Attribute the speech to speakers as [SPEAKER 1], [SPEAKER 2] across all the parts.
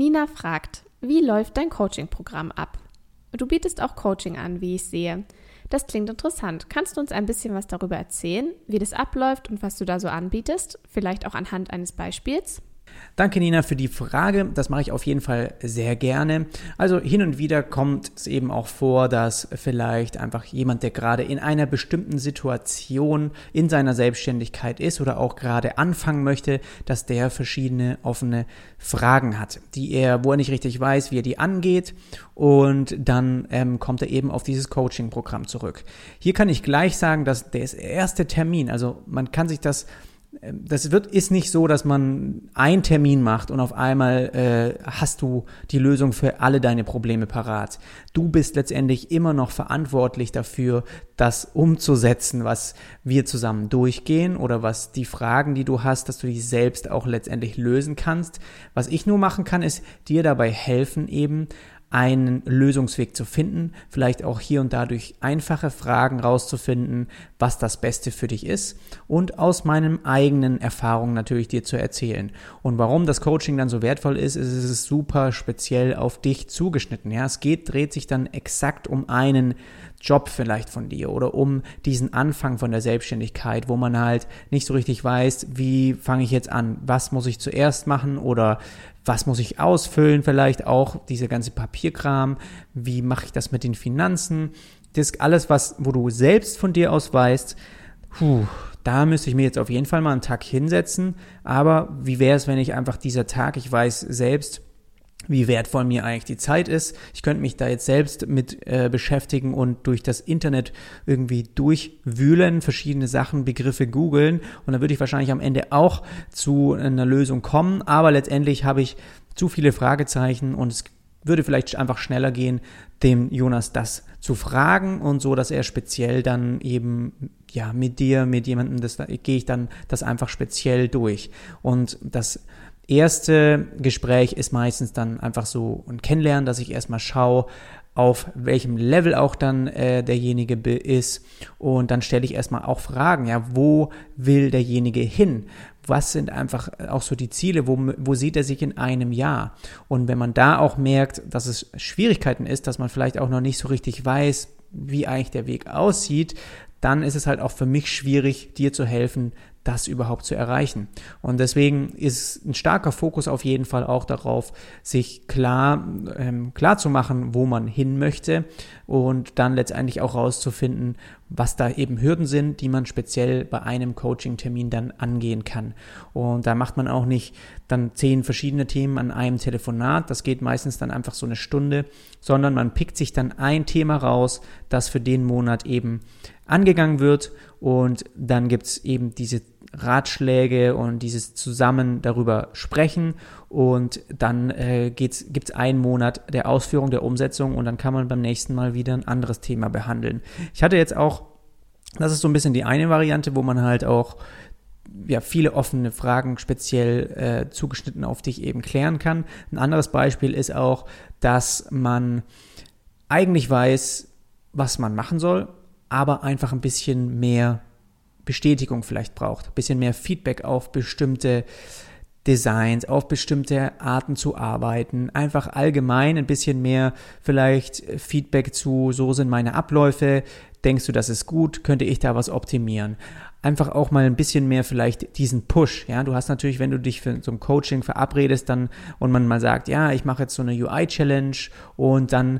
[SPEAKER 1] Nina fragt, wie läuft dein Coaching-Programm ab? Du bietest auch Coaching an, wie ich sehe. Das klingt interessant. Kannst du uns ein bisschen was darüber erzählen, wie das abläuft und was du da so anbietest? Vielleicht auch anhand eines Beispiels?
[SPEAKER 2] Danke, Nina, für die Frage. Das mache ich auf jeden Fall sehr gerne. Also hin und wieder kommt es eben auch vor, dass vielleicht einfach jemand, der gerade in einer bestimmten Situation in seiner Selbstständigkeit ist oder auch gerade anfangen möchte, dass der verschiedene offene Fragen hat, die er, wo er nicht richtig weiß, wie er die angeht. Und dann ähm, kommt er eben auf dieses Coaching-Programm zurück. Hier kann ich gleich sagen, dass der erste Termin, also man kann sich das das wird, ist nicht so, dass man einen Termin macht und auf einmal äh, hast du die Lösung für alle deine Probleme parat. Du bist letztendlich immer noch verantwortlich dafür, das umzusetzen, was wir zusammen durchgehen oder was die Fragen, die du hast, dass du die selbst auch letztendlich lösen kannst. Was ich nur machen kann, ist dir dabei helfen, eben einen Lösungsweg zu finden, vielleicht auch hier und da durch einfache Fragen rauszufinden, was das Beste für dich ist und aus meinen eigenen Erfahrungen natürlich dir zu erzählen. Und warum das Coaching dann so wertvoll ist, ist es super speziell auf dich zugeschnitten. Ja, es geht, dreht sich dann exakt um einen Job vielleicht von dir oder um diesen Anfang von der Selbstständigkeit, wo man halt nicht so richtig weiß, wie fange ich jetzt an, was muss ich zuerst machen oder was muss ich ausfüllen, vielleicht auch diese ganze Papierkram, wie mache ich das mit den Finanzen, das alles, was, wo du selbst von dir aus weißt, puh, da müsste ich mir jetzt auf jeden Fall mal einen Tag hinsetzen, aber wie wäre es, wenn ich einfach dieser Tag, ich weiß selbst, wie wertvoll mir eigentlich die Zeit ist. Ich könnte mich da jetzt selbst mit äh, beschäftigen und durch das Internet irgendwie durchwühlen, verschiedene Sachen, Begriffe googeln. Und dann würde ich wahrscheinlich am Ende auch zu einer Lösung kommen, aber letztendlich habe ich zu viele Fragezeichen und es würde vielleicht einfach schneller gehen, dem Jonas das zu fragen und so, dass er speziell dann eben ja mit dir, mit jemandem, das gehe ich dann das einfach speziell durch. Und das erste Gespräch ist meistens dann einfach so ein Kennenlernen, dass ich erstmal schaue, auf welchem Level auch dann äh, derjenige ist. Und dann stelle ich erstmal auch Fragen, ja, wo will derjenige hin? Was sind einfach auch so die Ziele? Wo, wo sieht er sich in einem Jahr? Und wenn man da auch merkt, dass es Schwierigkeiten ist, dass man vielleicht auch noch nicht so richtig weiß, wie eigentlich der Weg aussieht, dann ist es halt auch für mich schwierig, dir zu helfen, das überhaupt zu erreichen. Und deswegen ist ein starker Fokus auf jeden Fall auch darauf, sich klar, ähm, klar zu machen, wo man hin möchte und dann letztendlich auch rauszufinden, was da eben Hürden sind, die man speziell bei einem Coaching-Termin dann angehen kann. Und da macht man auch nicht dann zehn verschiedene Themen an einem Telefonat. Das geht meistens dann einfach so eine Stunde, sondern man pickt sich dann ein Thema raus, das für den Monat eben angegangen wird und dann gibt es eben diese Ratschläge und dieses zusammen darüber sprechen und dann äh, gibt es einen Monat der Ausführung, der Umsetzung und dann kann man beim nächsten Mal wieder ein anderes Thema behandeln. Ich hatte jetzt auch, das ist so ein bisschen die eine Variante, wo man halt auch ja, viele offene Fragen speziell äh, zugeschnitten auf dich eben klären kann. Ein anderes Beispiel ist auch, dass man eigentlich weiß, was man machen soll, aber einfach ein bisschen mehr Bestätigung vielleicht braucht, ein bisschen mehr Feedback auf bestimmte Designs, auf bestimmte Arten zu arbeiten, einfach allgemein ein bisschen mehr vielleicht Feedback zu, so sind meine Abläufe, denkst du, das ist gut, könnte ich da was optimieren? Einfach auch mal ein bisschen mehr vielleicht diesen Push, ja, du hast natürlich, wenn du dich für so ein Coaching verabredest, dann und man mal sagt, ja, ich mache jetzt so eine UI Challenge und dann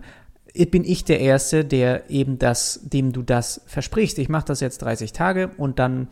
[SPEAKER 2] bin ich der Erste, der eben das, dem du das versprichst. Ich mache das jetzt 30 Tage und dann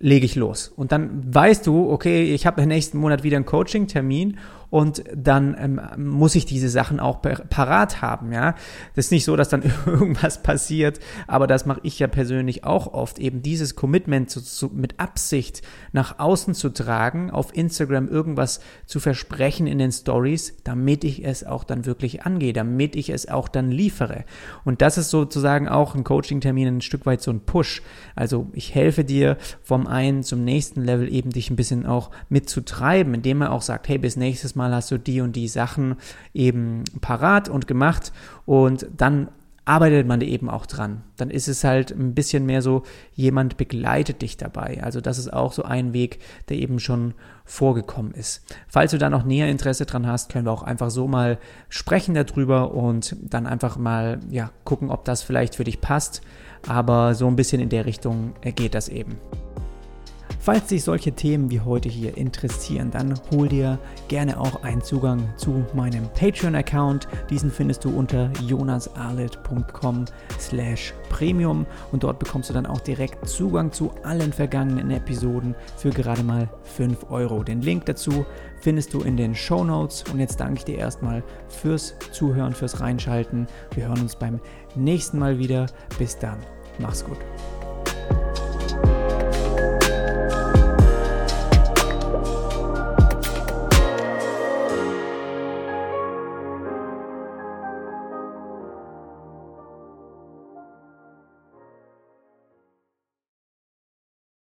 [SPEAKER 2] lege ich los. Und dann weißt du, okay, ich habe im nächsten Monat wieder einen Coaching-Termin und dann ähm, muss ich diese Sachen auch parat haben, ja. Das ist nicht so, dass dann irgendwas passiert, aber das mache ich ja persönlich auch oft, eben dieses Commitment zu, zu, mit Absicht nach außen zu tragen, auf Instagram irgendwas zu versprechen in den Stories, damit ich es auch dann wirklich angehe, damit ich es auch dann liefere. Und das ist sozusagen auch ein Coaching-Termin ein Stück weit so ein Push. Also ich helfe dir vom einen zum nächsten Level eben dich ein bisschen auch mitzutreiben, indem er auch sagt, hey, bis nächstes Mal hast du die und die Sachen eben parat und gemacht und dann arbeitet man eben auch dran. Dann ist es halt ein bisschen mehr so, jemand begleitet dich dabei. Also das ist auch so ein Weg, der eben schon vorgekommen ist. Falls du da noch näher Interesse dran hast, können wir auch einfach so mal sprechen darüber und dann einfach mal ja, gucken, ob das vielleicht für dich passt. Aber so ein bisschen in der Richtung geht das eben. Falls dich solche Themen wie heute hier interessieren, dann hol dir gerne auch einen Zugang zu meinem Patreon-Account. Diesen findest du unter jonasarlet.com slash premium und dort bekommst du dann auch direkt Zugang zu allen vergangenen Episoden für gerade mal 5 Euro. Den Link dazu findest du in den Show Notes und jetzt danke ich dir erstmal fürs Zuhören, fürs Reinschalten. Wir hören uns beim nächsten Mal wieder. Bis dann. Mach's gut.